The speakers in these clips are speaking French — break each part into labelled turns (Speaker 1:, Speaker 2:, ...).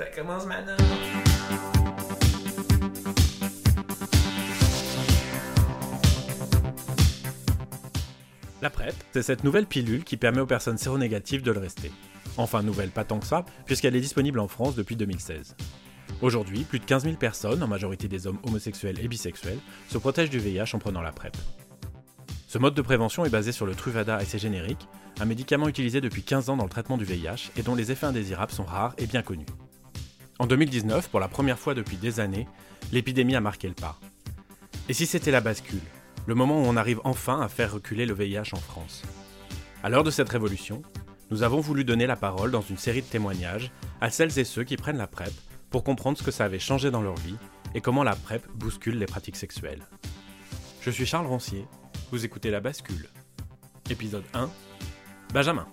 Speaker 1: Ça commence maintenant. La PrEP, c'est cette nouvelle pilule qui permet aux personnes séronégatives de le rester. Enfin, nouvelle pas tant que ça, puisqu'elle est disponible en France depuis 2016. Aujourd'hui, plus de 15 000 personnes, en majorité des hommes homosexuels et bisexuels, se protègent du VIH en prenant la PrEP. Ce mode de prévention est basé sur le Truvada et ses génériques, un médicament utilisé depuis 15 ans dans le traitement du VIH et dont les effets indésirables sont rares et bien connus. En 2019, pour la première fois depuis des années, l'épidémie a marqué le pas. Et si c'était la bascule le moment où on arrive enfin à faire reculer le VIH en France? À l'heure de cette révolution, nous avons voulu donner la parole dans une série de témoignages à celles et ceux qui prennent la PrEP pour comprendre ce que ça avait changé dans leur vie et comment la PrEP bouscule les pratiques sexuelles. Je suis Charles Roncier, vous écoutez La Bascule. Épisode 1 Benjamin.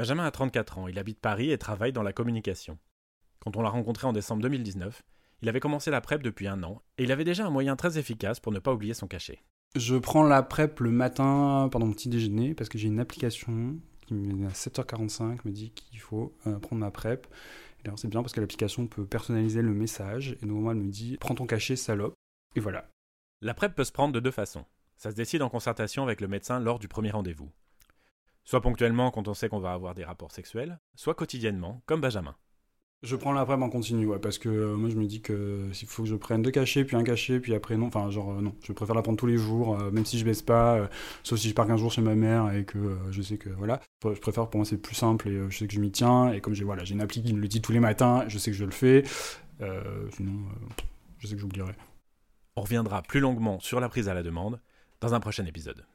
Speaker 1: Benjamin a 34 ans, il habite Paris et travaille dans la communication. Quand on l'a rencontré en décembre 2019, il avait commencé la PrEP depuis un an et il avait déjà un moyen très efficace pour ne pas oublier son cachet.
Speaker 2: Je prends la PrEP le matin pendant mon petit déjeuner parce que j'ai une application qui à 7h45 me dit qu'il faut euh, prendre ma PrEP. C'est bien parce que l'application peut personnaliser le message et normalement elle me dit prends ton cachet salope et voilà.
Speaker 1: La PrEP peut se prendre de deux façons. Ça se décide en concertation avec le médecin lors du premier rendez-vous. Soit ponctuellement quand on sait qu'on va avoir des rapports sexuels, soit quotidiennement, comme Benjamin.
Speaker 2: Je prends la PrEP en continu, ouais, parce que euh, moi je me dis que s'il faut que je prenne deux cachets, puis un cachet, puis après non, enfin genre euh, non, je préfère la prendre tous les jours, euh, même si je baisse pas, sauf si je pars 15 jours chez ma mère et que je sais que voilà, je préfère pour moi c'est plus simple et je sais que je m'y tiens, et comme j'ai voilà, j'ai une appli qui me le dit tous les matins, je sais que je le fais, sinon je sais que j'oublierai.
Speaker 1: On reviendra plus longuement sur la prise à la demande dans un prochain épisode.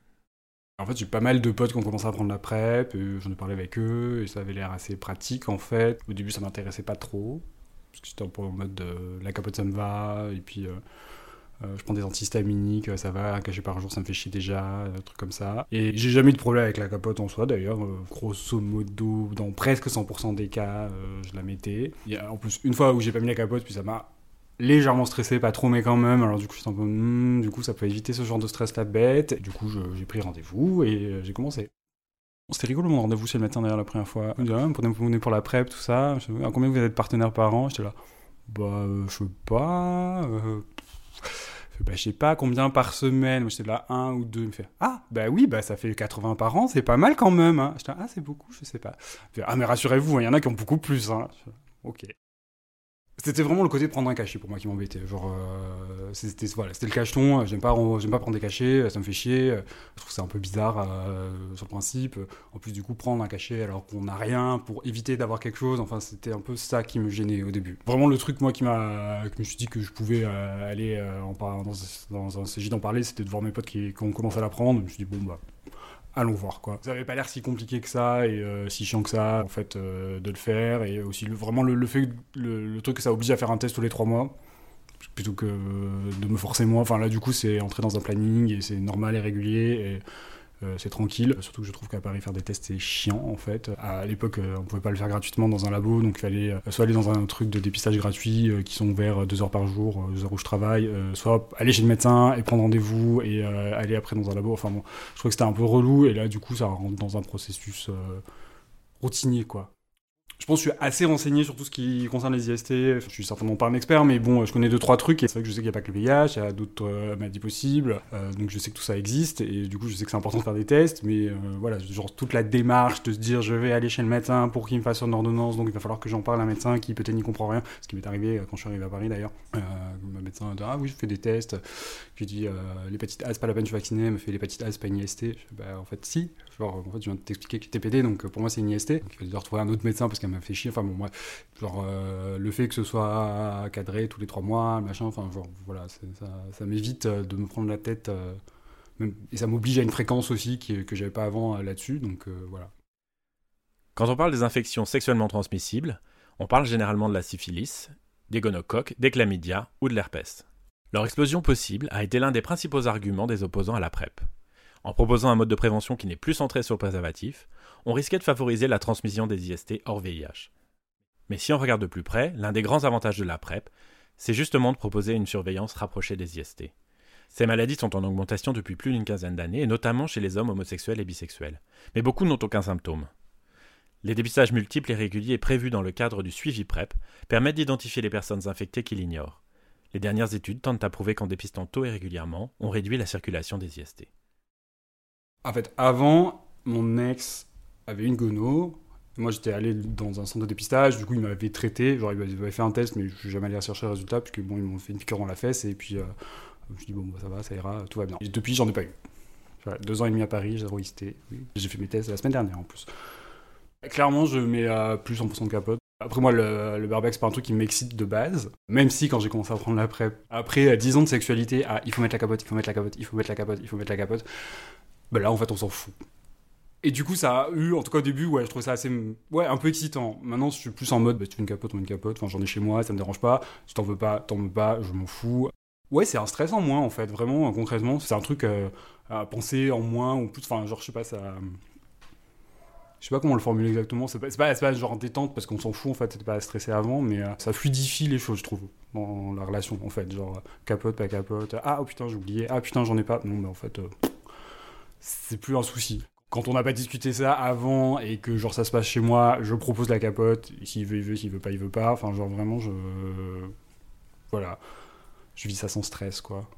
Speaker 2: En fait, j'ai pas mal de potes qui ont commencé à prendre la PrEP, j'en ai parlé avec eux, et ça avait l'air assez pratique en fait. Au début, ça m'intéressait pas trop, parce que j'étais un peu en mode de la capote ça me va, et puis euh, euh, je prends des antihistaminiques, ça va, un cachet par jour ça me fait chier déjà, un truc comme ça. Et j'ai jamais eu de problème avec la capote en soi d'ailleurs, euh, grosso modo, dans presque 100% des cas, je la mettais. Il en plus, une fois où j'ai pas mis la capote, puis ça m'a légèrement stressé, pas trop, mais quand même. Alors du coup, je un peu, hmm, du coup, ça peut éviter ce genre de stress la bête. Du coup, j'ai pris rendez-vous et euh, j'ai commencé. C'était rigolo mon rendez-vous chez le médecin d'ailleurs la première fois. On me dit, ah, venez pour la PrEP, tout ça. Combien vous êtes partenaires par an? J'étais là, bah, euh, je sais pas. Euh, bah, je sais pas combien par semaine. Moi, j'étais là, un ou deux. Il me fait, ah, bah oui, bah ça fait 80 par an, c'est pas mal quand même. Hein. J'étais là, ah, c'est beaucoup, je sais pas. ah, mais rassurez-vous, hein, il y en a qui ont beaucoup plus. Hein. Ok. C'était vraiment le côté de prendre un cachet pour moi qui m'embêtait. Genre, euh, c'était voilà, le cacheton. J'aime pas, pas prendre des cachets. Ça me fait chier. Je trouve c'est un peu bizarre euh, sur le principe. En plus, du coup, prendre un cachet alors qu'on n'a rien pour éviter d'avoir quelque chose. Enfin, c'était un peu ça qui me gênait au début. Vraiment, le truc moi qui m'a, que je me suis dit que je pouvais euh, aller en dans, dans, un CJ d'en parler, c'était de voir mes potes qui, qui ont commencé à la prendre. Je me suis dit bon bah allons voir quoi. Ça avait pas l'air si compliqué que ça et euh, si chiant que ça en fait euh, de le faire et aussi vraiment le, fait le, truc que ça oblige à faire un test tous les trois mois plutôt que de me forcer moi. Enfin là du coup c'est entrer dans un planning et c'est normal et régulier euh, c'est tranquille. Surtout que je trouve qu'à Paris, faire des tests, c'est chiant en fait. À l'époque, euh, on pouvait pas le faire gratuitement dans un labo, donc il fallait euh, soit aller dans un truc de dépistage gratuit qui sont ouverts deux heures par jour, deux heures où je travaille, soit aller chez le médecin et prendre rendez-vous et aller après dans un labo. Enfin bon, je trouve que c'était un peu relou et là, du coup, ça rentre dans un processus routinier quoi. Je pense que je suis assez renseigné sur tout ce qui concerne les IST. Je suis certainement pas un expert, mais bon, je connais deux trois trucs. C'est vrai que je sais qu'il n'y a pas que le VIH, il y a d'autres euh, maladies possibles. Euh, donc je sais que tout ça existe. Et du coup, je sais que c'est important de faire des tests. Mais euh, voilà, genre toute la démarche de se dire je vais aller chez le médecin pour qu'il me fasse une ordonnance. Donc il va falloir que j'en parle à un médecin qui peut-être n'y comprend rien. Ce qui m'est arrivé quand je suis arrivé à Paris d'ailleurs. ma médecin a dit ah oui, je fais des tests. Je lui dis l'hépatite A, c'est pas la peine, je suis vacciné. Me fait l'hépatite A, c'est pas une IST. Je bah, en fait, si. Genre, en fait, je viens de t'expliquer que TPD, donc pour moi, c'est une IST. Donc, il va retrouver un autre médecin parce qu'elle m'a fait chier. Enfin, bon, moi, genre, euh, le fait que ce soit cadré tous les trois mois, machin, enfin, genre, voilà, ça, m'évite euh, de me prendre la tête. Euh, et ça m'oblige à une fréquence aussi qui, que j'avais pas avant là-dessus, donc voilà.
Speaker 1: Quand on parle des infections sexuellement transmissibles, on parle généralement de la syphilis, des gonocoques, des chlamydia ou de l'herpès. Leur explosion possible a été l'un des principaux arguments des opposants à la PrEP. En proposant un mode de prévention qui n'est plus centré sur le préservatif, on risquait de favoriser la transmission des IST hors VIH. Mais si on regarde de plus près, l'un des grands avantages de la PrEP, c'est justement de proposer une surveillance rapprochée des IST. Ces maladies sont en augmentation depuis plus d'une quinzaine d'années, et notamment chez les hommes homosexuels et bisexuels. Mais beaucoup n'ont aucun symptôme. Les dépistages multiples et réguliers prévus dans le cadre du suivi PrEP permettent d'identifier les personnes infectées qui l'ignorent. Les dernières études tentent à prouver qu'en dépistant tôt et régulièrement, on réduit la circulation des IST.
Speaker 2: En fait, avant, mon ex avait une gono. Moi, j'étais allé dans un centre de dépistage. Du coup, il m'avait traité. Genre, il m'avait fait un test, mais je suis jamais allé chercher le résultat, puisque bon, ils m'ont fait une piqûre dans la fesse. Et puis, euh, je me suis dit, bon, bah, ça va, ça ira, tout va bien. Et depuis, j'en ai pas eu. Deux ans et demi à Paris, j'ai IST. J'ai fait mes tests la semaine dernière en plus. Clairement, je mets à plus 100% de capote. Après, moi, le, le c'est pas un truc qui m'excite de base. Même si, quand j'ai commencé à prendre la PrEP, après 10 ans de sexualité, ah, il faut mettre la capote, il faut mettre la capote, il faut mettre la capote, il faut mettre la capote, bah là, en fait, on s'en fout. Et du coup, ça a eu, en tout cas au début, ouais, je trouvais ça assez, ouais, un peu excitant. Maintenant, je suis plus en mode, bah, tu fais une capote, met une capote, enfin, j'en ai chez moi, ça me dérange pas, si t'en veux pas, t'en veux pas, je m'en fous. Ouais, c'est un stress en moins, en fait, vraiment, concrètement, c'est un truc euh, à penser en moins, ou plus, enfin, genre, je sais pas, ça je sais pas comment le formuler exactement, c'est pas, pas, pas, genre détente parce qu'on s'en fout en fait, c'était pas stressé avant, mais euh, ça fluidifie les choses, je trouve, dans la relation en fait. Genre capote, pas capote, ah oh, putain, j'ai oublié, ah putain, j'en ai pas. Non, mais en fait, euh, c'est plus un souci. Quand on n'a pas discuté ça avant et que genre ça se passe chez moi, je propose la capote, s'il veut, il veut, s'il veut pas, il veut pas. Enfin, genre vraiment, je. Voilà. Je vis ça sans stress, quoi.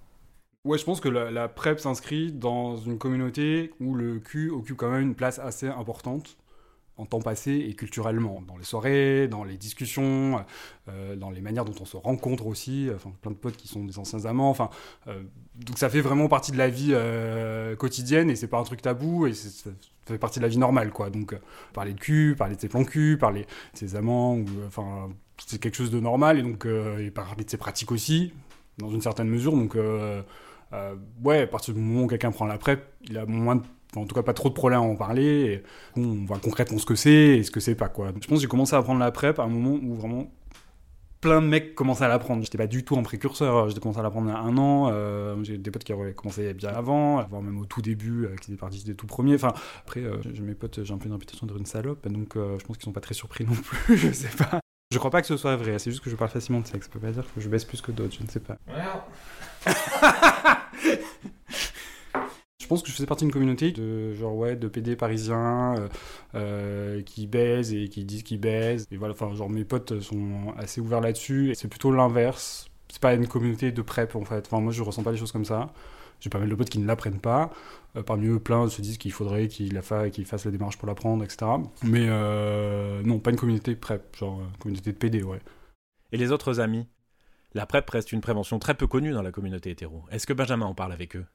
Speaker 2: Ouais, je pense que la, PrEP s'inscrit dans une communauté où le cul occupe quand même une place assez importante en temps passé et culturellement, dans les soirées, dans les discussions, euh, dans les manières dont on se rencontre aussi, enfin plein de potes qui sont des anciens amants, enfin euh, donc ça fait vraiment partie de la vie euh, quotidienne et c'est pas un truc tabou et ça fait partie de la vie normale quoi. Donc parler de cul, parler de ses plans cul, parler de ses amants enfin c'est quelque chose de normal et donc et parler de ses pratiques aussi dans une certaine mesure donc euh, ouais, à partir du moment où quelqu'un prend la PrEP, il a moins de en tout cas pas trop de problèmes à en parler. Et on voit concrètement ce que c'est et ce que c'est pas quoi. Je pense que j'ai commencé à prendre la PrEP à un moment où vraiment plein de mecs commençaient à l'apprendre. J'étais pas du tout en précurseur, j'ai commencé à l'apprendre il y a un an. Euh, j'ai des potes qui avaient commencé bien avant, voire même au tout début, euh, qui étaient partis des tout premiers. Enfin, après, j'ai mes potes, j'ai un peu une réputation d'être une salope, donc je pense qu'ils sont pas très surpris non plus, je sais pas. Je crois pas que ce soit vrai, c'est juste que je parle facilement de sexe. Ça peut pas dire que je baisse plus que d'autres, je ne sais pas. je pense que je faisais partie d'une communauté de genre ouais de PD parisiens euh, euh, qui baisent et qui disent qu'ils baisent. Et voilà enfin genre mes potes sont assez ouverts là-dessus. C'est plutôt l'inverse. C'est pas une communauté de prep en fait. Enfin moi je ressens pas les choses comme ça. J'ai pas mal de potes qui ne l'apprennent pas. Euh, parmi eux plein se disent qu'il faudrait qu'ils la fa qu'ils fassent la démarche pour l'apprendre etc mais non pas une communauté prep genre une communauté de PD ouais.
Speaker 1: Et les autres amis? La PrEP reste une prévention très peu connue dans la communauté hétéro. Est-ce que Benjamin en parle avec eux?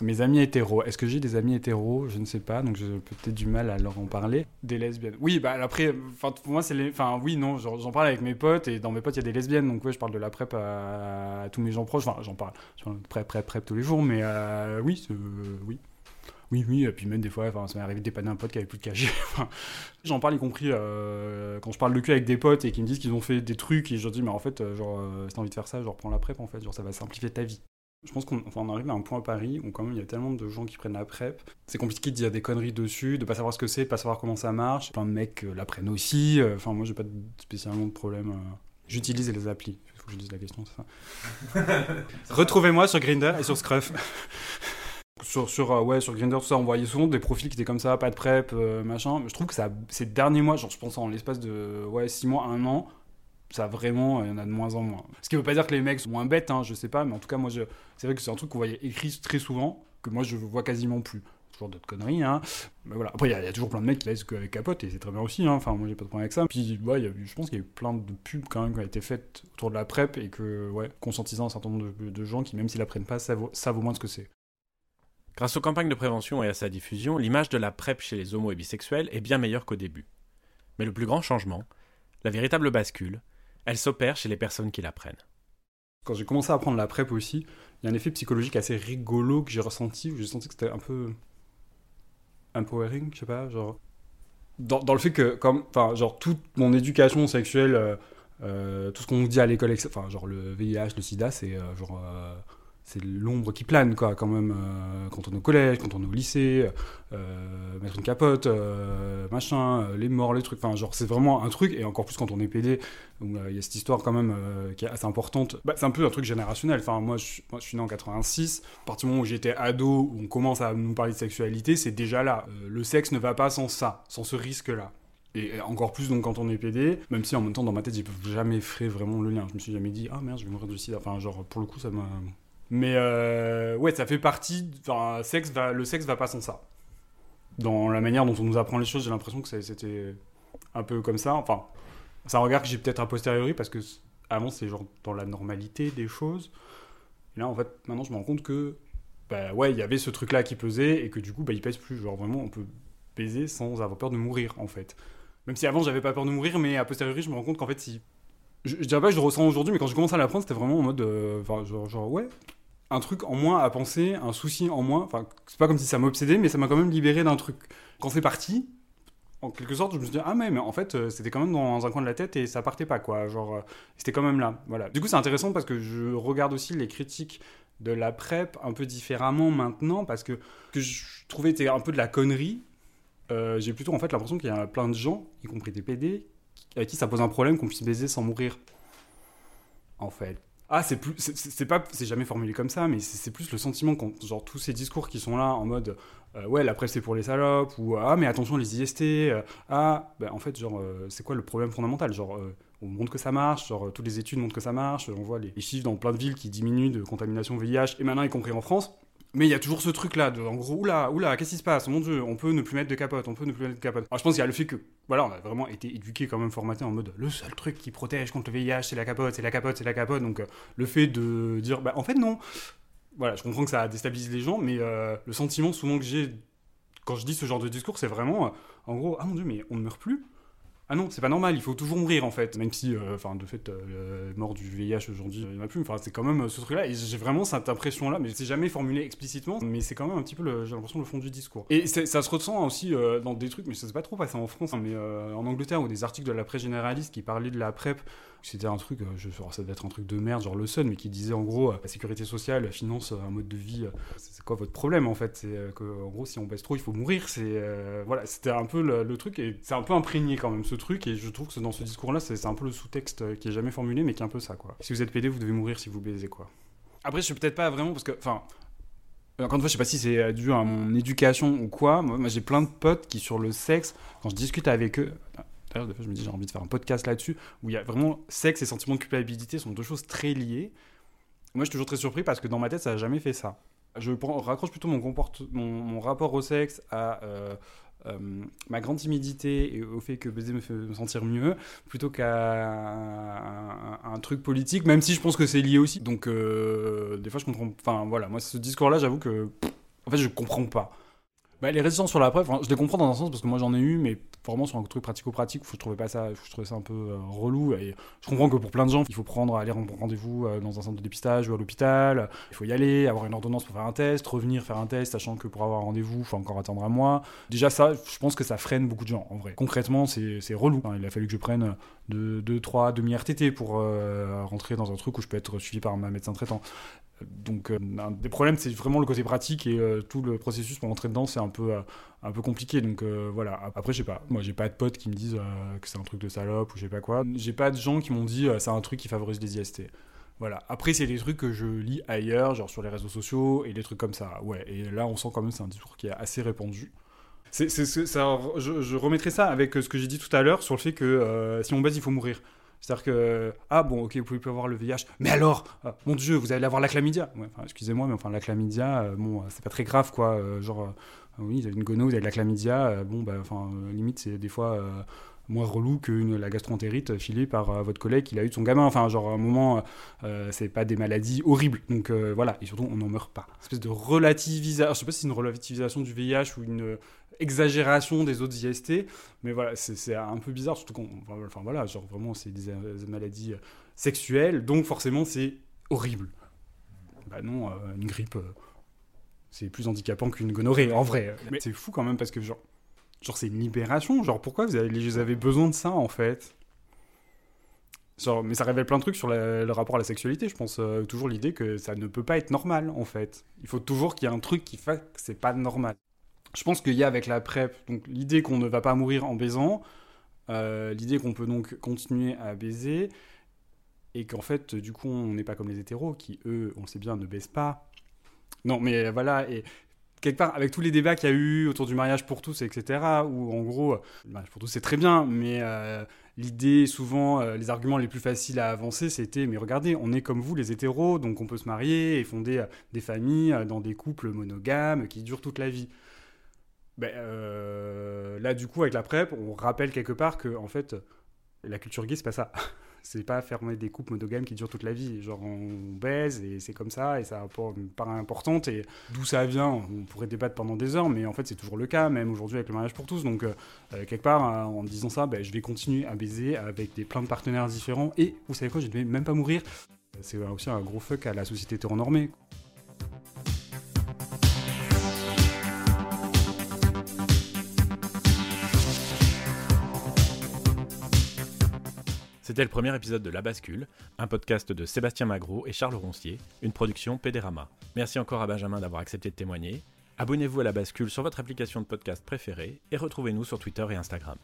Speaker 2: Mes amis hétéros. Est-ce que j'ai des amis hétéros? Je ne sais pas, donc j'ai peut-être du mal à leur en parler. Des lesbiennes. Oui, bah après, pour moi, c'est les. Enfin, oui, non, j'en parle avec mes potes, et dans mes potes, il y a des lesbiennes, donc ouais, je parle de la PrEP à, tous mes gens proches. Enfin, j'en parle. Je parle de PrEP, PrEP, PrEP tous les jours, mais euh, oui, oui. Oui, oui, et puis même des fois, ça m'est arrivé de dépanner un pote qui avait plus de KG. J'en parle y compris euh, quand je parle de cul avec des potes et qui me disent qu'ils ont fait des trucs et je leur dis, mais en fait, euh, genre, euh, si t'as envie de faire ça, genre, prends la PrEP en fait, genre, ça va simplifier ta vie. Je pense qu'on on arrive à un point à Paris où quand même il y a tellement de gens qui prennent la PrEP. C'est compliqué de dire des conneries dessus, de pas savoir ce que c'est, de pas savoir comment ça marche. Plein de mecs la prennent aussi. Enfin, moi, j'ai pas spécialement de problème. J'utilise les applis. Il faut que je dise la question, c'est ça. Retrouvez-moi sur Grinder et sur Scruff. Sur, sur, euh, ouais, sur Grindr, tout ça, on voyait souvent des profils qui étaient comme ça, pas de prep, euh, machin. Mais je trouve que ça, ces derniers mois, genre je pense en l'espace de ouais, 6 mois, 1 an, ça vraiment, il y en a de moins en moins. Ce qui veut pas dire que les mecs sont moins bêtes, hein, je sais pas, mais en tout cas, moi, c'est vrai que c'est un truc qu'on voyait écrit très souvent, que moi je vois quasiment plus. Toujours d'autres conneries, hein. Mais voilà. Après, il y, a toujours plein de mecs qui laissent avec capote, et c'est très bien aussi, hein. Enfin, moi j'ai pas de problème avec ça. Puis, ouais, y a, je pense qu'il y a eu plein de pubs quand même qui ont été faites autour de la PrEP, et que, ouais, conscientisant un certain nombre de, gens qui, même s'ils la prennent pas, vaut, ça vaut moins de ce que c'est.
Speaker 1: Grâce aux campagnes de prévention et à sa diffusion, l'image de la PrEP chez les homos et bisexuels est bien meilleure qu'au début. Mais le plus grand changement, la véritable bascule, elle s'opère chez les personnes qui la prennent.
Speaker 2: Quand j'ai commencé à prendre la PrEP aussi, il y a un effet psychologique assez rigolo que j'ai ressenti, j'ai senti que c'était un peu empowering, je sais pas, genre dans, le fait que comme enfin genre toute mon éducation sexuelle euh, euh, tout ce qu'on nous dit à l'école enfin genre le VIH le sida c'est euh, genre c'est l'ombre qui plane, quoi, quand même, euh, quand on est au collège, quand on est au lycée, euh, mettre une capote, euh, machin, les morts, les trucs, enfin, genre, c'est vraiment un truc, et encore plus quand on est PD, il y a cette histoire quand même qui est assez importante. Bah, c'est un peu un truc générationnel, enfin, moi je, moi, je suis né en 86, à partir du moment où j'étais ado, où on commence à nous parler de sexualité, c'est déjà là. le sexe ne va pas sans ça, sans ce risque-là. Et encore plus donc quand on est PD, même si en même temps dans ma tête j'ai jamais fait vraiment le lien. Je me suis jamais dit ah merde je vais mourir de sida. Enfin genre pour le coup ça m'a. Mais euh, ouais ça fait partie. Enfin sexe va... le sexe va pas sans ça. Dans la manière dont on nous apprend les choses j'ai l'impression que c'était un peu comme ça. Enfin c'est un regard que j'ai peut-être a posteriori parce que avant c'est genre dans la normalité des choses. Et là en fait maintenant je me rends compte que bah ouais il y avait ce truc là qui pesait et que du coup bah il pèse plus. Genre vraiment on peut baiser sans avoir peur de mourir en fait. Même si avant j'avais pas peur de mourir, mais a posteriori je me rends compte qu'en fait si. Je, je, dirais pas que je le ressens aujourd'hui, mais quand je commence à l'apprendre, c'était vraiment en mode. euh, Enfin, genre, ouais. Un truc en moins à penser, un souci en moins. Enfin, c'est pas comme si ça m'obsédait, mais ça m'a quand même libéré d'un truc. Quand c'est parti, en quelque sorte, je me suis dit, ah, mais, mais en fait, euh, c'était quand même dans un coin de la tête et ça partait pas, quoi. Genre, euh, c'était quand même là. Voilà. Du coup, c'est intéressant parce que je regarde aussi les critiques de la PrEP un peu différemment maintenant parce que, que je trouvais était un peu de la connerie. Euh, j'ai plutôt en fait l'impression qu'il y a plein de gens, y compris des PD, à qui ça pose un problème qu'on puisse baiser sans mourir. En fait. Ah, c'est plus, c'est- pas, c'est jamais formulé comme ça, mais c'est plus le sentiment quand, genre, tous ces discours qui sont là en mode, euh, ouais, la presse c'est pour les salopes, ou ah, mais attention les IST, euh, ah, ben en fait, genre, euh, c'est quoi le problème fondamental? Genre, on montre que ça marche, genre, toutes les études montrent que ça marche, on voit les, les chiffres dans plein de villes qui diminuent de contamination VIH, et maintenant y compris en France. Mais il y a toujours ce truc-là, de, en gros, oula, oula, qu'est-ce qui se passe? Mon Dieu, on peut ne plus mettre de capote, on peut ne plus mettre de capote. Alors je pense qu'il y a le fait que, voilà, on a vraiment été éduqué quand même, formaté en mode, le seul truc qui protège contre le VIH, c'est la capote, c'est la capote, c'est la capote. Donc euh, le fait de dire, bah en fait non. Voilà, je comprends que ça déstabilise les gens, mais euh, le sentiment souvent que j'ai quand je dis ce genre de discours, c'est vraiment, euh, en gros, ah mon dieu, mais on ne meurt plus ah non, c'est pas normal, il faut toujours mourir en fait. Même si, euh, enfin, de fait, euh, mort du VIH aujourd'hui, il n'y en a plus. Enfin, c'est quand même euh, ce truc-là. Et j'ai vraiment cette impression-là, mais c'est jamais formulé explicitement. Mais c'est quand même un petit peu, j'ai l'impression, le fond du discours. Et ça se ressent aussi euh, dans des trucs, mais ça s'est pas trop passé en France, hein, mais en Angleterre, ou des articles de la presse généraliste qui parlaient de la PrEP. C'était un truc, je, ça devait être un truc de merde, genre le Sun, mais qui disait en gros, la sécurité sociale finance un mode de vie. c'est quoi votre problème en fait? C'est euh, que, en gros, si on baisse trop, il faut mourir. C'est voilà, c'était un peu le, le truc, et c'est un peu imprégné quand même ce truc, et je trouve que dans ce discours-là, c'est un peu le sous-texte euh, qui est jamais formulé, mais qui est un peu ça, quoi. Si vous êtes PD, vous devez mourir si vous baisez, quoi. Après, je suis peut-être pas vraiment, parce que, enfin, encore une fois, je sais pas si c'est dû à mon éducation ou quoi. Moi, j'ai plein de potes qui, sur le sexe, quand je discute avec eux, d'ailleurs, des fois, je me dis, j'ai envie de faire un podcast là-dessus, où il y a vraiment sexe et sentiment de culpabilité sont deux choses très liées. Moi, je suis toujours très surpris parce que dans ma tête, ça n'a jamais fait ça. Je raccroche plutôt mon, mon, mon rapport au sexe à euh, euh, ma grande timidité et au fait que baiser me fait me sentir mieux, plutôt qu'à un, truc politique, même si je pense que c'est lié aussi. Donc, euh, des fois, je comprends. Enfin, voilà, moi, ce discours-là, j'avoue que. en fait, je comprends pas. Bah, les résistances sur la preuve, je les comprends dans un sens parce que moi j'en ai eu, mais vraiment sur un truc pratico-pratique, je trouvais pas ça, je trouvais ça un peu euh, relou. Je comprends que pour plein de gens, il faut prendre, aller rendre rendez-vous euh, dans un centre de dépistage ou à l'hôpital. Il faut y aller, avoir une ordonnance pour faire un test, revenir faire un test, sachant que pour avoir un rendez-vous, il faut encore attendre un mois. Déjà ça, je pense que ça freine beaucoup de gens en vrai. Concrètement, c'est relou. Il a fallu que je prenne 2, 3 demi-RTT pour euh, rentrer dans un truc où je peux être suivi par un médecin traitant. Donc, euh, un des problèmes, c'est vraiment le côté pratique et euh, tout le processus pour rentrer dedans, c'est un peu, euh, un peu compliqué. Donc, voilà. Après, je sais pas. Moi, j'ai pas de potes qui me disent que c'est un truc de salope ou je sais pas quoi. J'ai pas de gens qui m'ont dit c'est un truc qui favorise les IST. Voilà. Après, c'est des trucs que je lis ailleurs, genre sur les réseaux sociaux et des trucs comme ça. Ouais. Et là, on sent quand même c'est un discours qui est assez répandu. C'est, ça, je, je remettrai ça avec ce que j'ai dit tout à l'heure sur le fait que si on baise, il faut mourir. C'est-à-dire que, ah bon, ok, vous pouvez plus avoir le VIH, mais alors, ah, mon Dieu, vous allez avoir la chlamydia. Ouais, enfin, excusez-moi, mais enfin, la chlamydia, euh, bon, euh, c'est pas très grave, quoi. euh, genre, euh, oui, vous avez une gono, vous avez de la chlamydia, euh, bon, bah, enfin, euh, limite, c'est des fois euh, moins relou que une- la gastroentérite filée par euh, votre collègue qui a eu de son gamin. Enfin, genre, à un moment, euh, c'est pas des maladies horribles. Donc, euh, voilà, et surtout, on n'en meurt pas. Espèce de relativisation, je sais pas si c'est une relativisation du VIH ou une exagération des autres IST, mais voilà, c'est un peu bizarre, surtout qu'on. Enfin voilà, genre vraiment, c'est des, euh, maladies euh, sexuelles, donc forcément, c'est horrible. Bah non, euh, une grippe, euh, c'est plus handicapant qu'une gonorrhée, en vrai. Mais c'est fou quand même, parce que genre, genre c'est une libération. Genre, pourquoi vous avez, vous avez besoin de ça, en fait? Genre, mais ça révèle plein de trucs sur le rapport à la sexualité. Je pense euh, toujours l'idée que ça ne peut pas être normal, en fait. Il faut toujours qu'il y ait un truc qui fasse que c'est pas normal. Je pense qu'il y a avec la PrEP, donc l'idée qu'on ne va pas mourir en baisant, euh, l'idée qu'on peut donc continuer à baiser, et qu'en fait, du coup, on n'est pas comme les hétéros qui, eux, on sait bien, ne baissent pas. Non, mais voilà, quelque part, avec tous les débats qu'il y a eu autour du mariage pour tous, etc., où en gros, le mariage pour tous c'est très bien, mais euh, l'idée, souvent, euh, les arguments les plus faciles à avancer, c'était mais regardez, on est comme vous, les hétéros, donc on peut se marier et fonder euh, des familles dans des couples monogames qui durent toute la vie. Ben, là, du coup, avec la PrEP, on rappelle quelque part que, en fait, la culture gay, c'est pas ça. c'est pas fermer des couples monogames qui durent toute la vie. Genre, on baise et c'est comme ça, et ça paraît importante. Et d'où ça vient, on pourrait débattre pendant des heures, mais en fait, c'est toujours le cas, même aujourd'hui avec le mariage pour tous. Donc, euh, euh, quelque part, euh, en disant ça, ben, je vais continuer à baiser avec des, plein de partenaires différents. Et vous savez quoi, je ne vais même pas mourir. C'est aussi un gros fuck à la société hétéronormée.
Speaker 1: C'était le premier épisode de La Bascule, un podcast de Sébastien Magro et Charles Roncier, une production Pédérama. Merci encore à Benjamin d'avoir accepté de témoigner. Abonnez-vous à La Bascule sur votre application de podcast préférée et retrouvez-nous sur Twitter et Instagram.